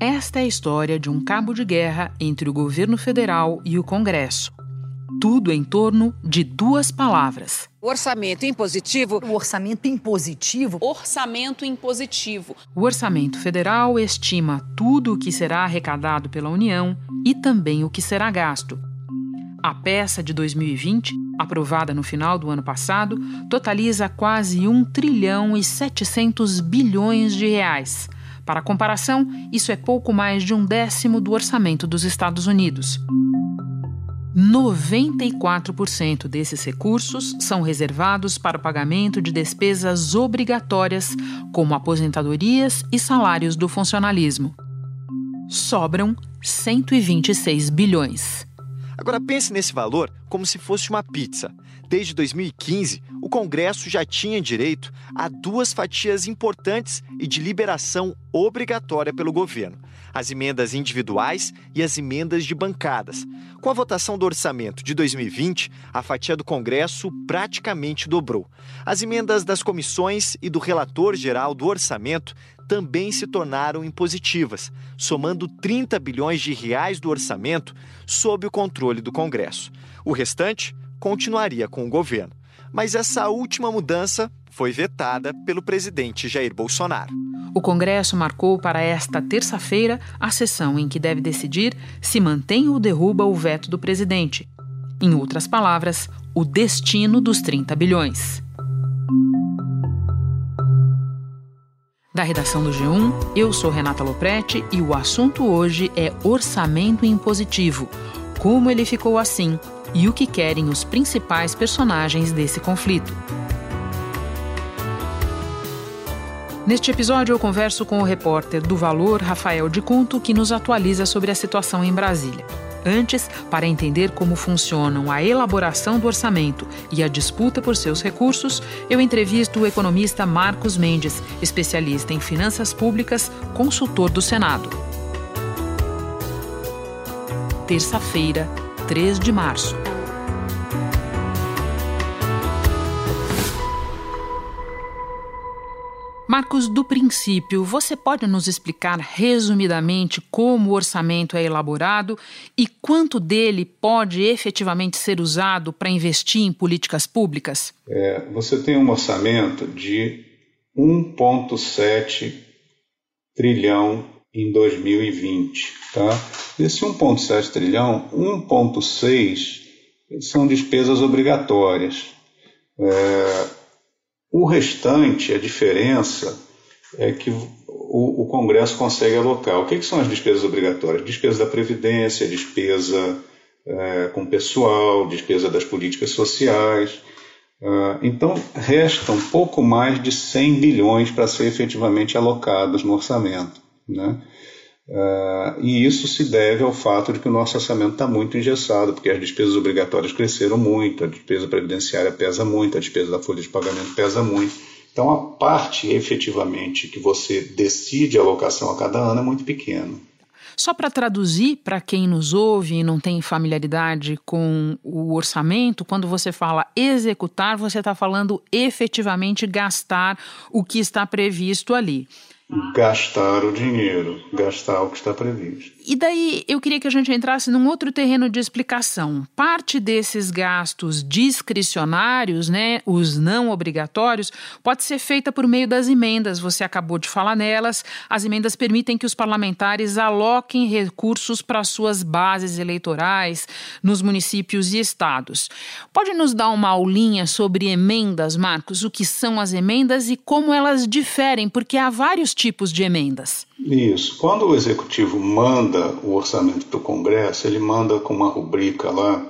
Esta é a história de um cabo de guerra entre o governo federal e o Congresso. Tudo em torno de duas palavras: orçamento impositivo. O orçamento impositivo. Orçamento impositivo. O orçamento federal estima tudo o que será arrecadado pela União e também o que será gasto. A peça de 2020, aprovada no final do ano passado, totaliza quase 1 trilhão e 700 bilhões de reais. Para comparação, isso é pouco mais de um décimo do orçamento dos Estados Unidos. 94% desses recursos são reservados para o pagamento de despesas obrigatórias, como aposentadorias e salários do funcionalismo. Sobram 126 bilhões. Agora pense nesse valor como se fosse uma pizza. Desde 2015, o Congresso já tinha direito a duas fatias importantes e de liberação obrigatória pelo governo: as emendas individuais e as emendas de bancadas. Com a votação do orçamento de 2020, a fatia do Congresso praticamente dobrou. As emendas das comissões e do relator geral do orçamento também se tornaram impositivas, somando 30 bilhões de reais do orçamento sob o controle do Congresso. O restante continuaria com o governo. Mas essa última mudança foi vetada pelo presidente Jair Bolsonaro. O Congresso marcou para esta terça-feira a sessão em que deve decidir se mantém ou derruba o veto do presidente. Em outras palavras, o destino dos 30 bilhões. Da redação do G1, eu sou Renata Loprete e o assunto hoje é orçamento impositivo. Como ele ficou assim e o que querem os principais personagens desse conflito. Neste episódio, eu converso com o repórter do Valor, Rafael de Conto, que nos atualiza sobre a situação em Brasília. Antes, para entender como funcionam a elaboração do orçamento e a disputa por seus recursos, eu entrevisto o economista Marcos Mendes, especialista em finanças públicas, consultor do Senado. Terça-feira, 3 de março. Marcos, do princípio, você pode nos explicar resumidamente como o orçamento é elaborado e quanto dele pode efetivamente ser usado para investir em políticas públicas? É, você tem um orçamento de 1,7 trilhão em 2020. Tá? Desse 1,7 trilhão, 1,6 são despesas obrigatórias. É, o restante, a diferença, é que o, o Congresso consegue alocar. O que, que, são as despesas obrigatórias? Despesa da Previdência, despesa é, com pessoal, despesa das políticas sociais. Uh, então, resta um pouco mais de 100 bilhões para ser efetivamente alocados no orçamento. Né? Uh, e isso se deve ao fato de que o nosso orçamento está muito engessado, porque as despesas obrigatórias cresceram muito, a despesa previdenciária pesa muito, a despesa da folha de pagamento pesa muito. Então, a parte efetivamente que você decide a alocação a cada ano é muito pequena. Só para traduzir para quem nos ouve e não tem familiaridade com o orçamento, quando você fala executar, você está falando efetivamente gastar o que está previsto ali gastar o dinheiro, gastar o que está previsto. E daí eu queria que a gente entrasse num outro terreno de explicação. Parte desses gastos discricionários, né, os não obrigatórios, pode ser feita por meio das emendas. Você acabou de falar nelas. As emendas permitem que os parlamentares aloquem recursos para suas bases eleitorais nos municípios e estados. Pode nos dar uma aulinha sobre emendas, Marcos? O que são as emendas e como elas diferem? Porque há vários tipos de emendas. Isso. Quando o executivo manda o orçamento para o Congresso, ele manda com uma rubrica lá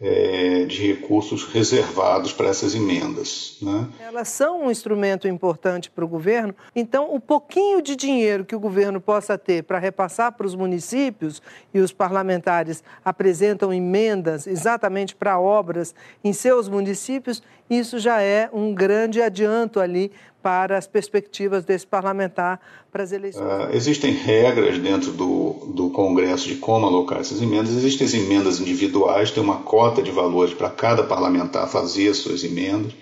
é, de recursos reservados para essas emendas. Né? Elas são um instrumento importante para o governo, então o pouquinho de dinheiro que o governo possa ter para repassar para os municípios e os parlamentares apresentam emendas exatamente para obras em seus municípios, isso já é um grande adianto ali para as perspectivas desse parlamentar para as eleições. Uh, existem regras dentro do, do Congresso de como alocar essas emendas. Existem as emendas individuais, tem uma cota de valores para cada parlamentar fazer as suas emendas.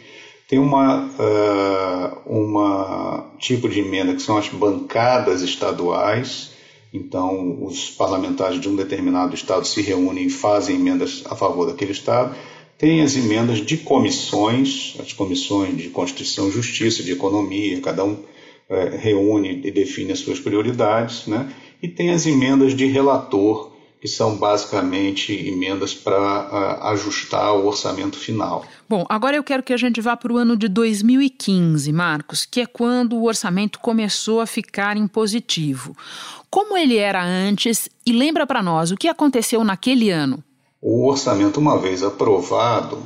Tem uma, uh, uma tipo de emenda que são as bancadas estaduais, Então, os parlamentares de um determinado estado se reúnem e fazem emendas a favor daquele estado. Tem as emendas de comissões, as comissões de Constituição, Justiça, de Economia, cada um é, reúne e define as suas prioridades, né? E tem as emendas de relator, que são basicamente emendas para ajustar o orçamento final. Bom, agora eu quero que a gente vá para o ano de 2015, Marcos, que é quando o orçamento começou a ficar em positivo. Como ele era antes e lembra para nós o que aconteceu naquele ano? O orçamento, uma vez aprovado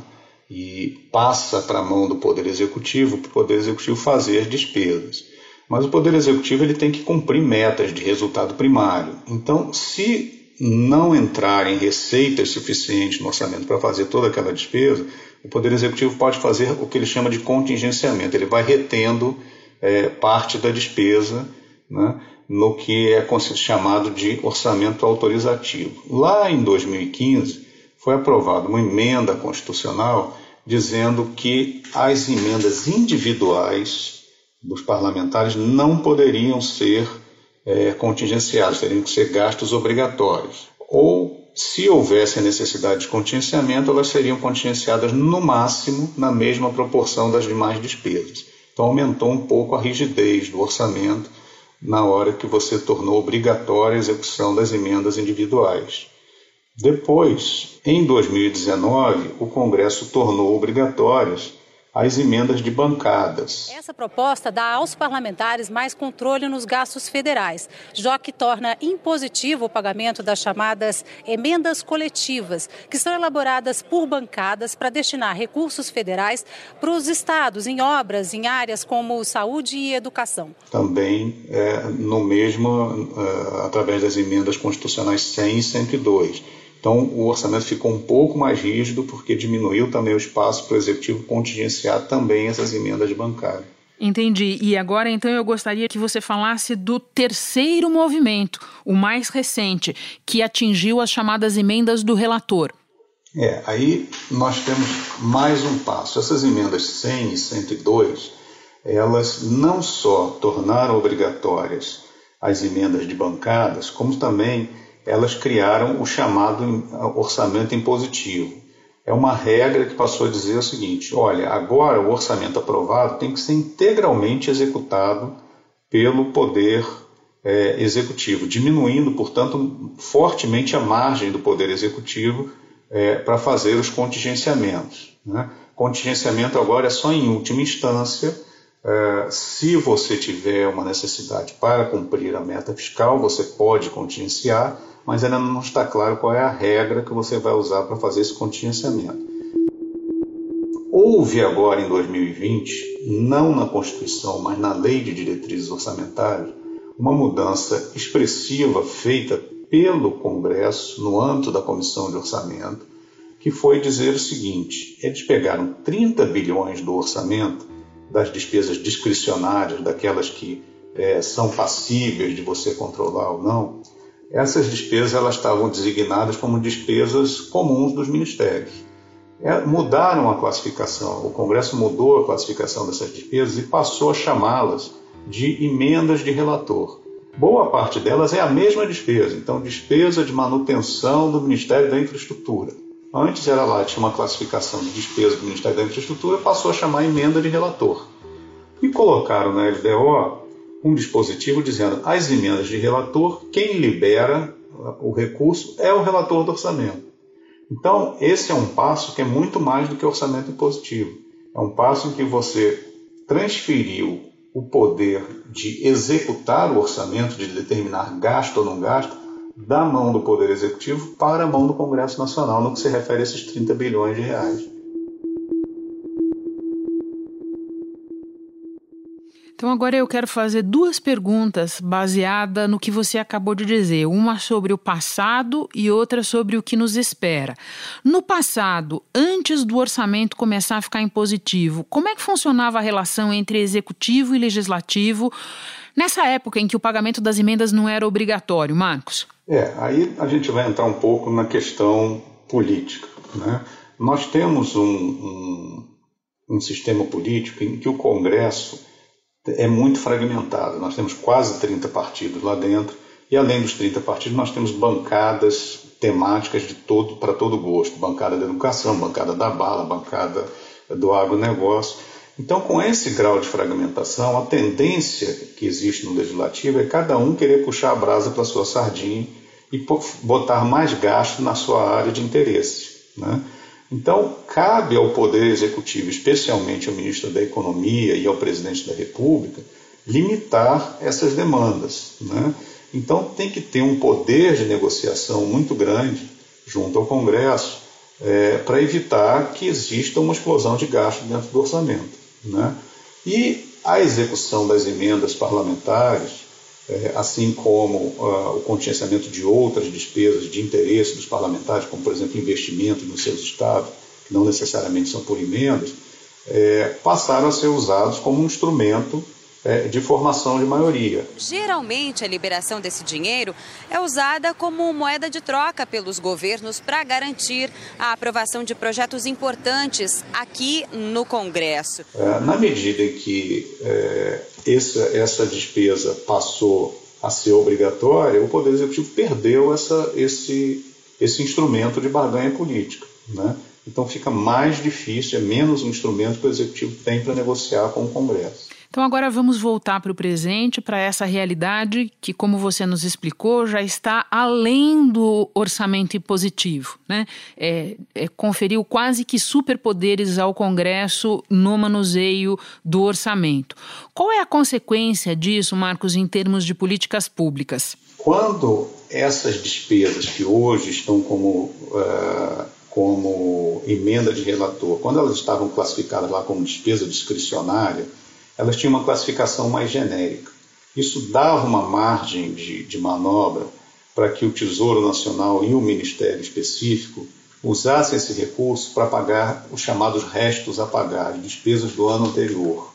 e passa para a mão do Poder Executivo, para o Poder Executivo fazer as despesas. Mas o Poder Executivo ele tem que cumprir metas de resultado primário. Então, se não entrar em receitas suficientes no orçamento para fazer toda aquela despesa, o Poder Executivo pode fazer o que ele chama de contingenciamento. Ele vai retendo é, parte da despesa né, no que é chamado de orçamento autorizativo. Lá em 2015, foi aprovada uma emenda constitucional dizendo que as emendas individuais dos parlamentares não poderiam ser é, teriam que ser gastos obrigatórios. Ou, se houvesse a necessidade de contingenciamento, elas seriam contingenciadas no máximo na mesma proporção das demais despesas. Então, aumentou um pouco a rigidez do orçamento na hora que você tornou obrigatória a execução das emendas individuais. Depois, em 2019, o Congresso tornou obrigatórias as emendas de bancadas. Essa proposta dá aos parlamentares mais controle nos gastos federais, já que torna impositivo o pagamento das chamadas emendas coletivas, que são elaboradas por bancadas para destinar recursos federais para os estados em obras em áreas como saúde e educação. Também é, no mesmo, é, através das emendas constitucionais 100 e 102 então, o orçamento ficou um pouco mais rígido, porque diminuiu também o espaço para o executivo contingenciar também essas emendas bancárias. Entendi. E agora, então, eu gostaria que você falasse do terceiro movimento, o mais recente, que atingiu as chamadas emendas do relator. É, aí nós temos mais um passo. Essas emendas 100 e 102, elas não só tornaram obrigatórias as emendas de bancadas, como também elas criaram o chamado orçamento impositivo. É uma regra que passou a dizer o seguinte: olha, agora o orçamento aprovado tem que ser integralmente executado pelo Poder é, Executivo, diminuindo, portanto, fortemente a margem do Poder Executivo é, para fazer os contingenciamentos. Né? Contingenciamento agora é só em última instância. É, se você tiver uma necessidade para cumprir a meta fiscal, você pode contingenciar, mas ainda não está claro qual é a regra que você vai usar para fazer esse contingenciamento. Houve agora em 2020, não na Constituição, mas na Lei de Diretrizes Orçamentárias, uma mudança expressiva feita pelo Congresso no âmbito da Comissão de Orçamento, que foi dizer o seguinte: eles pegaram 30 bilhões do orçamento das despesas discricionárias, daquelas que é, são passíveis de você controlar ou não, essas despesas elas estavam designadas como despesas comuns dos ministérios. É, mudaram a classificação, o Congresso mudou a classificação dessas despesas e passou a chamá-las de emendas de relator. Boa parte delas é a mesma despesa, então despesa de manutenção do Ministério da Infraestrutura. Antes era lá, tinha uma classificação de despesa do Ministério da Infraestrutura, passou a chamar emenda de relator. E colocaram na LDO um dispositivo dizendo as emendas de relator, quem libera o recurso é o relator do orçamento. Então, esse é um passo que é muito mais do que orçamento impositivo. É um passo em que você transferiu o poder de executar o orçamento, de determinar gasto ou não gasto, da mão do Poder Executivo para a mão do Congresso Nacional, no que se refere a esses 30 bilhões de reais. Então agora eu quero fazer duas perguntas baseada no que você acabou de dizer, uma sobre o passado e outra sobre o que nos espera. No passado, antes do orçamento começar a ficar impositivo, como é que funcionava a relação entre executivo e legislativo nessa época em que o pagamento das emendas não era obrigatório, Marcos? É, aí a gente vai entrar um pouco na questão política. Né? Nós temos um, um, um sistema político em que o Congresso é muito fragmentado. Nós temos quase 30 partidos lá dentro E além dos 30 partidos, nós temos bancadas temáticas de todo para todo gosto, bancada da educação, bancada da bala, bancada do agronegócio. Então, com esse grau de fragmentação, a tendência que existe no legislativo é cada um querer puxar a brasa para sua sardinha e botar mais gasto na sua área de interesse. Né? Então, cabe ao Poder Executivo, especialmente ao ministro da Economia e ao presidente da República, limitar essas demandas. Né? Então, tem que ter um poder de negociação muito grande junto ao Congresso é, para evitar que exista uma explosão de gasto dentro do orçamento. Né? E a execução das emendas parlamentares, assim como uh, o contingenciamento de outras despesas de interesse dos parlamentares, como, por exemplo, investimento nos seus estados, que não necessariamente são por emendas, é, passaram a ser usados como um instrumento é, de formação de maioria. Geralmente, a liberação desse dinheiro é usada como moeda de troca pelos governos para garantir a aprovação de projetos importantes aqui no Congresso. É, na medida em que é, essa, essa despesa passou a ser obrigatória, o Poder Executivo perdeu essa, esse, esse instrumento de barganha política. Né? Então fica mais difícil, é menos um instrumento que o Executivo tem para negociar com o Congresso. Então agora vamos voltar para o presente, para essa realidade que, como você nos explicou, já está além do orçamento impositivo. Né? É, é, conferiu quase que superpoderes ao Congresso no manuseio do orçamento. Qual é a consequência disso, Marcos, em termos de políticas públicas? Quando essas despesas que hoje estão como. Uh como emenda de relator, quando elas estavam classificadas lá como despesa discricionária, elas tinham uma classificação mais genérica. Isso dava uma margem de, de manobra para que o Tesouro Nacional e o Ministério específico usassem esse recurso para pagar os chamados restos a pagar, despesas do ano anterior.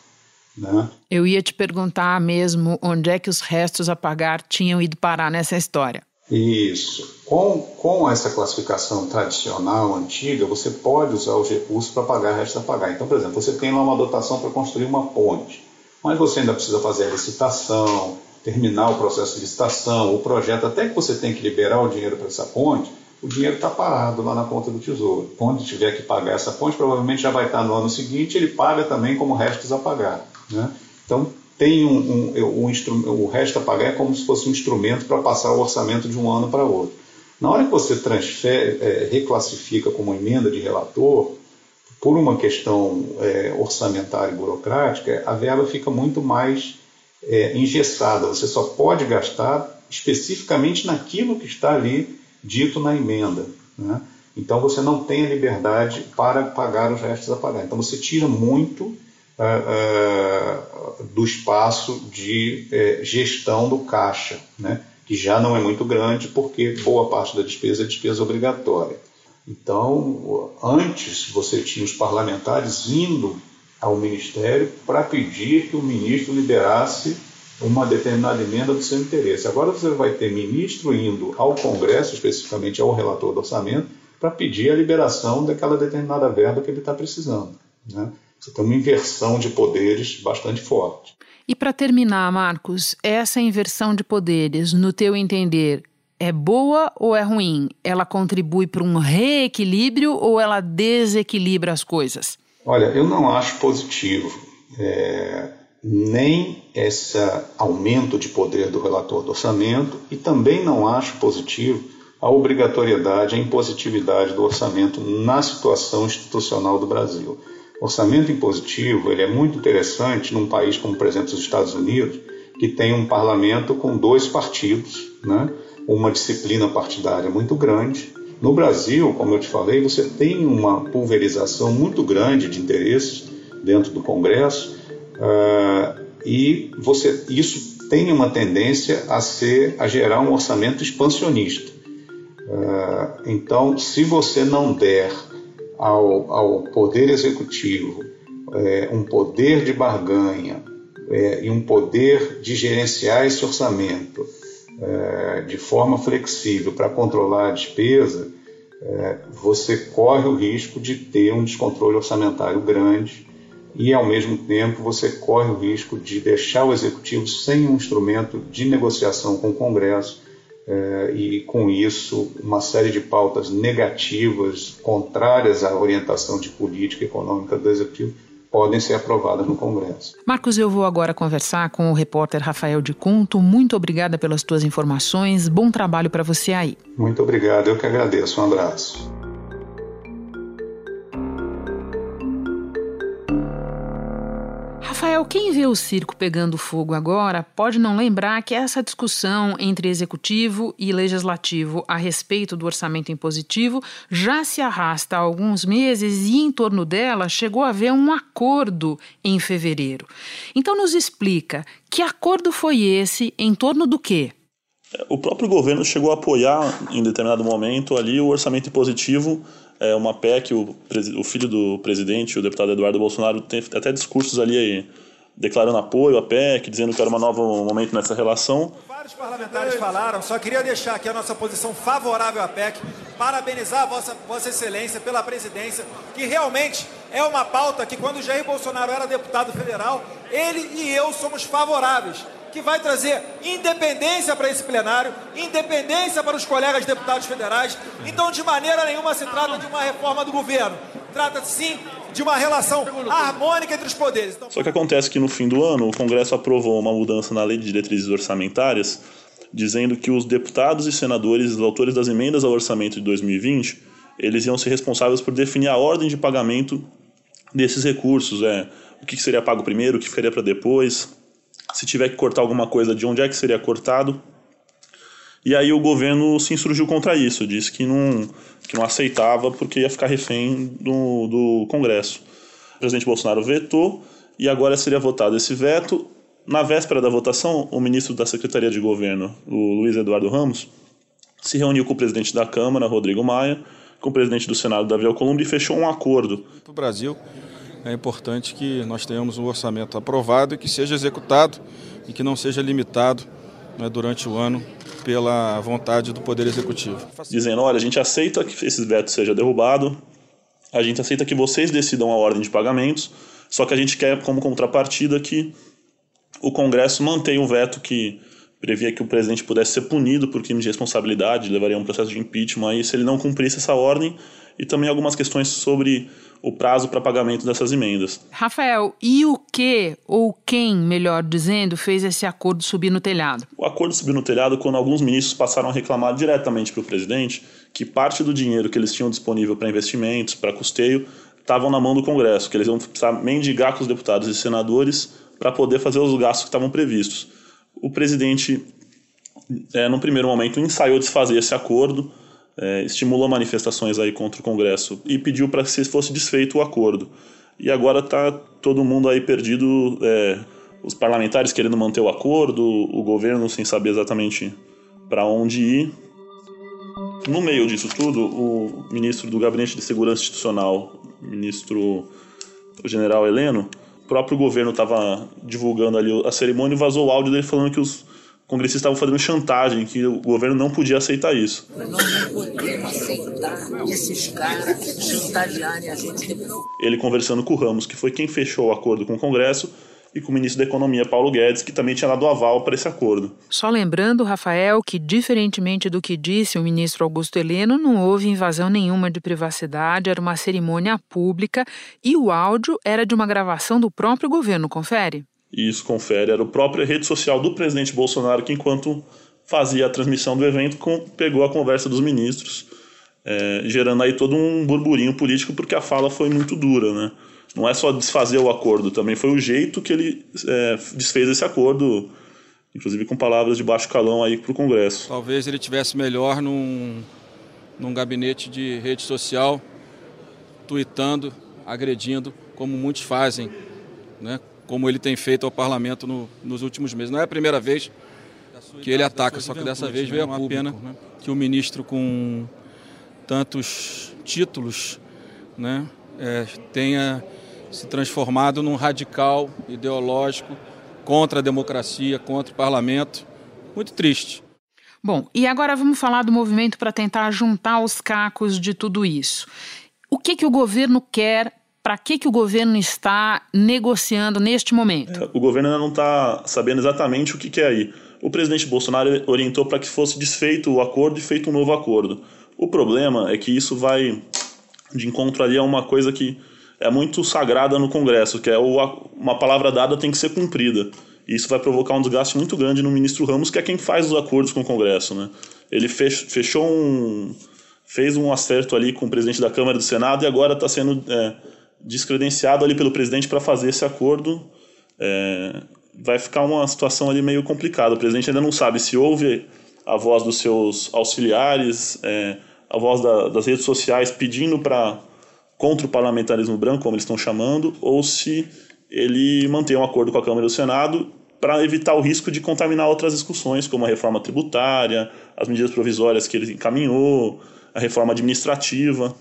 Né? Eu ia te perguntar mesmo onde é que os restos a pagar tinham ido parar nessa história. Isso. Com, com essa classificação tradicional, antiga, você pode usar os recursos para pagar restos a pagar. Então, por exemplo, você tem lá uma dotação para construir uma ponte, mas você ainda precisa fazer a licitação, terminar o processo de licitação, o projeto, até que você tem que liberar o dinheiro para essa ponte, o dinheiro está parado lá na conta do Tesouro. Quando tiver que pagar essa ponte, provavelmente já vai estar no ano seguinte, ele paga também como restos a pagar. Né? Então, tem um, um, um, o resto a pagar é como se fosse um instrumento para passar o orçamento de um ano para outro. Na hora que você transfere, é, reclassifica como emenda de relator, por uma questão é, orçamentária e burocrática, a verba fica muito mais é, engessada. Você só pode gastar especificamente naquilo que está ali dito na emenda. Né? Então você não tem a liberdade para pagar os restos a pagar. Então você tira muito uh, uh, do espaço de uh, gestão do caixa, né? que já não é muito grande, porque boa parte da despesa é despesa obrigatória. Então, antes você tinha os parlamentares indo ao Ministério para pedir que o ministro liberasse uma determinada emenda do seu interesse. Agora você vai ter ministro indo ao Congresso, especificamente ao relator do orçamento, para pedir a liberação daquela determinada verba que ele está precisando. Né? Você tem uma inversão de poderes bastante forte. E para terminar, Marcos, essa inversão de poderes, no teu entender, é boa ou é ruim? Ela contribui para um reequilíbrio ou ela desequilibra as coisas? Olha, eu não acho positivo é, nem esse aumento de poder do relator do orçamento e também não acho positivo a obrigatoriedade, a impositividade do orçamento na situação institucional do Brasil. Orçamento impositivo ele é muito interessante num país como, por exemplo, os Estados Unidos, que tem um parlamento com dois partidos, né? uma disciplina partidária muito grande. No Brasil, como eu te falei, você tem uma pulverização muito grande de interesses dentro do Congresso uh, e você, isso tem uma tendência a ser a gerar um orçamento expansionista. Uh, então, se você não der ao, ao Poder Executivo é, um poder de barganha é, e um poder de gerenciar esse orçamento é, de forma flexível para controlar a despesa, é, você corre o risco de ter um descontrole orçamentário grande e, ao mesmo tempo, você corre o risco de deixar o executivo sem um instrumento de negociação com o Congresso é, e, com isso, uma série de pautas negativas, contrárias à orientação de política econômica do Executivo, podem ser aprovadas no Congresso. Marcos, eu vou agora conversar com o repórter Rafael de Cunto. Muito obrigada pelas tuas informações. Bom trabalho para você aí. Muito obrigado, eu que agradeço. Um abraço. Rafael, quem vê o circo pegando fogo agora pode não lembrar que essa discussão entre executivo e legislativo a respeito do orçamento impositivo já se arrasta há alguns meses e em torno dela chegou a haver um acordo em fevereiro. Então nos explica que acordo foi esse em torno do quê? O próprio governo chegou a apoiar em determinado momento ali o orçamento impositivo é uma PEC, o, o filho do presidente, o deputado Eduardo Bolsonaro, tem até discursos ali aí, declarando apoio à PEC, dizendo que era um novo momento nessa relação. Vários parlamentares falaram, só queria deixar aqui a nossa posição favorável à PEC, parabenizar a vossa, vossa Excelência pela presidência, que realmente é uma pauta que quando Jair Bolsonaro era deputado federal, ele e eu somos favoráveis que vai trazer independência para esse plenário, independência para os colegas deputados federais. Então, de maneira nenhuma se trata de uma reforma do governo. Trata-se sim de uma relação harmônica entre os poderes. Então... Só que acontece que no fim do ano o Congresso aprovou uma mudança na lei de diretrizes orçamentárias, dizendo que os deputados e senadores, os autores das emendas ao orçamento de 2020, eles iam ser responsáveis por definir a ordem de pagamento desses recursos, é, o que seria pago primeiro, o que ficaria para depois, se tiver que cortar alguma coisa, de onde é que seria cortado. E aí o governo se insurgiu contra isso, disse que não, que não aceitava porque ia ficar refém do, do Congresso. O presidente Bolsonaro vetou e agora seria votado esse veto. Na véspera da votação, o ministro da Secretaria de Governo, o Luiz Eduardo Ramos, se reuniu com o presidente da Câmara, Rodrigo Maia, com o presidente do Senado, Davi Alcolumbre, e fechou um acordo. Para o Brasil, é importante que nós tenhamos um orçamento aprovado e que seja executado e que não seja limitado né, durante o ano pela vontade do Poder Executivo. Dizendo, olha, a gente aceita que esse veto seja derrubado, a gente aceita que vocês decidam a ordem de pagamentos, só que a gente quer como contrapartida que o Congresso mantenha o veto que previa que o presidente pudesse ser punido por crime de responsabilidade, levaria um processo de impeachment aí se ele não cumprisse essa ordem, e também algumas questões sobre o prazo para pagamento dessas emendas. Rafael, e o que, ou quem, melhor dizendo, fez esse acordo subir no telhado? O acordo subiu no telhado quando alguns ministros passaram a reclamar diretamente para o presidente que parte do dinheiro que eles tinham disponível para investimentos, para custeio, estavam na mão do Congresso, que eles iam precisar mendigar com os deputados e senadores para poder fazer os gastos que estavam previstos. O presidente, é, no primeiro momento, ensaiou desfazer esse acordo, é, estimulou manifestações aí contra o Congresso e pediu para que fosse desfeito o acordo. E agora está todo mundo aí perdido, é, os parlamentares querendo manter o acordo, o governo sem saber exatamente para onde ir. No meio disso tudo, o ministro do Gabinete de Segurança Institucional, ministro o general Heleno, o próprio governo estava divulgando ali a cerimônia e vazou o áudio dele falando que os congressistas estavam fazendo chantagem, que o governo não podia aceitar isso. Nós não podemos aceitar esses caras chantagearem a gente. Ele conversando com o Ramos, que foi quem fechou o acordo com o Congresso, e com o ministro da Economia, Paulo Guedes, que também tinha dado aval para esse acordo. Só lembrando, Rafael, que diferentemente do que disse o ministro Augusto Heleno, não houve invasão nenhuma de privacidade, era uma cerimônia pública e o áudio era de uma gravação do próprio governo, confere? E isso confere, era a própria rede social do presidente Bolsonaro que, enquanto fazia a transmissão do evento, pegou a conversa dos ministros, é, gerando aí todo um burburinho político, porque a fala foi muito dura, né? Não é só desfazer o acordo, também foi o jeito que ele é, desfez esse acordo, inclusive com palavras de baixo calão aí para o Congresso. Talvez ele tivesse melhor num, num gabinete de rede social, tweetando, agredindo, como muitos fazem, né? Como ele tem feito ao parlamento no, nos últimos meses. Não é a primeira vez que ele ataca, só que dessa vez veio a pena né? que o ministro com tantos títulos né, é, tenha se transformado num radical ideológico contra a democracia, contra o parlamento. Muito triste. Bom, e agora vamos falar do movimento para tentar juntar os cacos de tudo isso. O que, que o governo quer para que, que o governo está negociando neste momento? É, o governo ainda não está sabendo exatamente o que, é aí. o presidente Bolsonaro orientou para que fosse desfeito o acordo e feito um novo acordo. O problema é que isso vai de encontro ali a uma coisa que é muito sagrada no Congresso, que é uma palavra dada tem que ser cumprida. E isso vai provocar um desgaste muito grande no ministro Ramos, que é quem faz os acordos com o Congresso. Né? Ele fechou um. fez um acerto ali com o presidente da Câmara e do Senado e agora está sendo é, descredenciado ali pelo presidente para fazer esse acordo. É, vai ficar uma situação ali meio complicada. O presidente ainda não sabe se houve a voz dos seus auxiliares, é, a voz da, das redes sociais pedindo para contra o parlamentarismo branco, como eles estão chamando, ou se ele mantém um acordo com a Câmara e o Senado para evitar o risco de contaminar outras discussões, como a reforma tributária, as medidas provisórias que ele encaminhou, a reforma administrativa.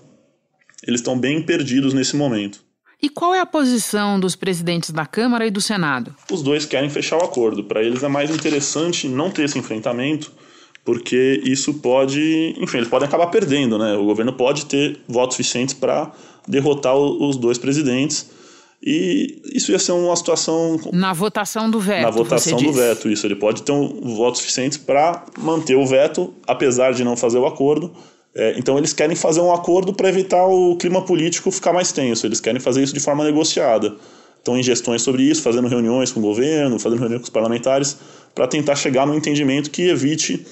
Eles estão bem perdidos nesse momento. E qual é a posição dos presidentes da Câmara e do Senado? Os dois querem fechar o acordo. Para eles é mais interessante não ter esse enfrentamento, porque isso pode, enfim, eles podem acabar perdendo, né? O governo pode ter votos suficientes para derrotar os dois presidentes. E isso ia ser uma situação. Na votação do veto. Na votação do veto, isso. Ele pode ter um voto suficiente para manter o veto, apesar de não fazer o acordo. É, então eles querem fazer um acordo para evitar o clima político ficar mais tenso. Eles querem fazer isso de forma negociada. Estão em gestões sobre isso, fazendo reuniões com o governo, fazendo reuniões com os parlamentares, para tentar chegar num entendimento que evite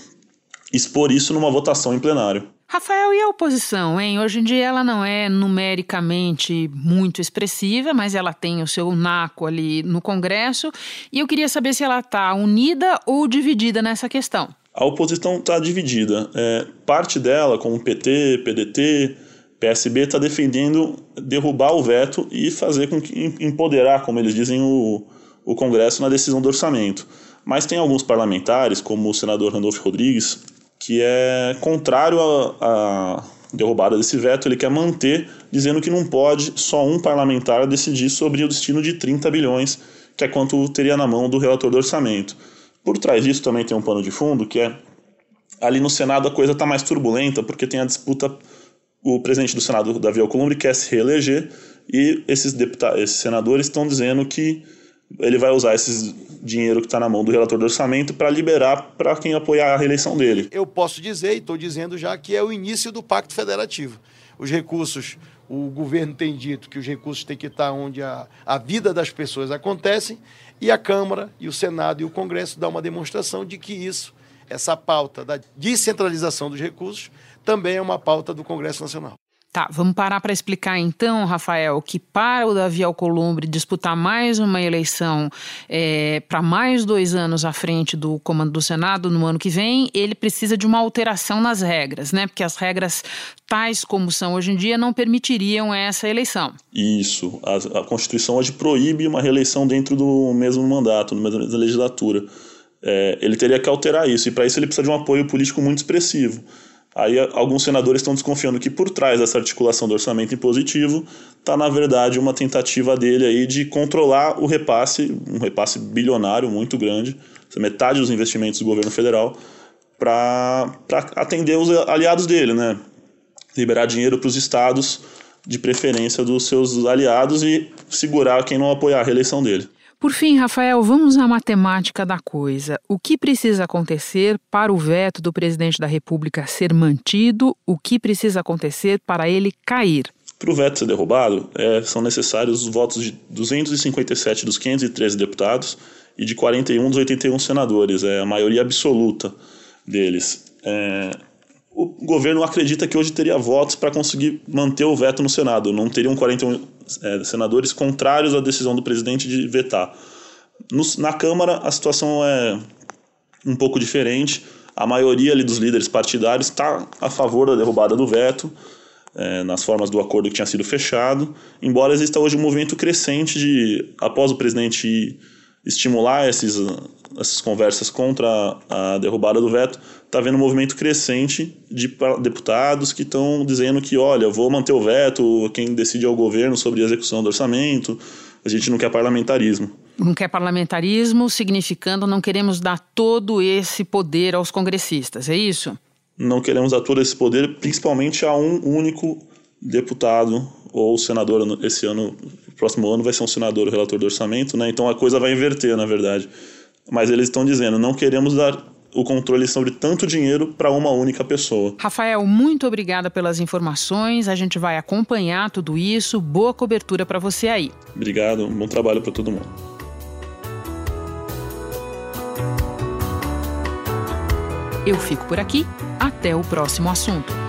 expor isso numa votação em plenário. Rafael, e a oposição, hein? Hoje em dia ela não é numericamente muito expressiva, mas ela tem o seu naco ali no Congresso. E eu queria saber se ela está unida ou dividida nessa questão. A oposição está dividida. É, parte dela, como PT, PDT, PSB, está defendendo derrubar o veto e fazer com que empoderar, como eles dizem, o, o Congresso na decisão do orçamento. Mas tem alguns parlamentares, como o senador Randolfo Rodrigues, que é contrário à derrubada desse veto, ele quer manter, dizendo que não pode só um parlamentar decidir sobre o destino de 30 bilhões, que é quanto teria na mão do relator do orçamento. Por trás disso também tem um pano de fundo, que é ali no Senado a coisa está mais turbulenta, porque tem a disputa, o presidente do Senado, Davi Alcolumbre, quer se reeleger, e esses, deputados, esses senadores estão dizendo que ele vai usar esse dinheiro que está na mão do relator do orçamento para liberar para quem apoiar a reeleição dele. Eu posso dizer, e estou dizendo já, que é o início do Pacto Federativo. Os recursos, o governo tem dito que os recursos têm que estar onde a, a vida das pessoas acontecem, e a Câmara, e o Senado e o Congresso dão uma demonstração de que isso, essa pauta da descentralização dos recursos, também é uma pauta do Congresso Nacional. Tá, vamos parar para explicar então, Rafael, que para o Davi Alcolumbre disputar mais uma eleição é, para mais dois anos à frente do comando do Senado no ano que vem, ele precisa de uma alteração nas regras, né? Porque as regras tais como são hoje em dia não permitiriam essa eleição. Isso. A, a Constituição hoje proíbe uma reeleição dentro do mesmo mandato, no mesmo legislatura. É, ele teria que alterar isso, e para isso ele precisa de um apoio político muito expressivo. Aí alguns senadores estão desconfiando que por trás dessa articulação do orçamento impositivo está, na verdade, uma tentativa dele aí de controlar o repasse, um repasse bilionário muito grande, metade dos investimentos do governo federal, para atender os aliados dele, né? Liberar dinheiro para os estados, de preferência dos seus aliados, e segurar quem não apoiar a reeleição dele. Por fim, Rafael, vamos à matemática da coisa. O que precisa acontecer para o veto do presidente da República ser mantido? O que precisa acontecer para ele cair? Para o veto ser derrubado, é, são necessários os votos de 257 dos 513 deputados e de 41 dos 81 senadores, é a maioria absoluta deles. É, o governo acredita que hoje teria votos para conseguir manter o veto no Senado. Não teriam 41 é, senadores contrários à decisão do presidente de vetar. Na Câmara, a situação é um pouco diferente. A maioria ali dos líderes partidários está a favor da derrubada do veto, é, nas formas do acordo que tinha sido fechado, embora exista hoje um movimento crescente de, após o presidente estimular esses, essas conversas contra a derrubada do veto, está havendo um movimento crescente de deputados que estão dizendo que, olha, vou manter o veto, quem decide é o governo sobre a execução do orçamento, a gente não quer parlamentarismo. Não quer parlamentarismo, significando não queremos dar todo esse poder aos congressistas, é isso? Não queremos dar todo esse poder, principalmente a um único deputado ou senador esse ano, próximo ano vai ser um senador relator do orçamento, né? Então a coisa vai inverter, na verdade. mas eles estão dizendo não queremos dar o controle sobre tanto dinheiro para uma única pessoa. Rafael, muito obrigada pelas informações. A gente vai acompanhar tudo isso. Boa cobertura para você aí. Obrigado, bom trabalho para todo mundo. Eu fico por aqui. Até o próximo assunto.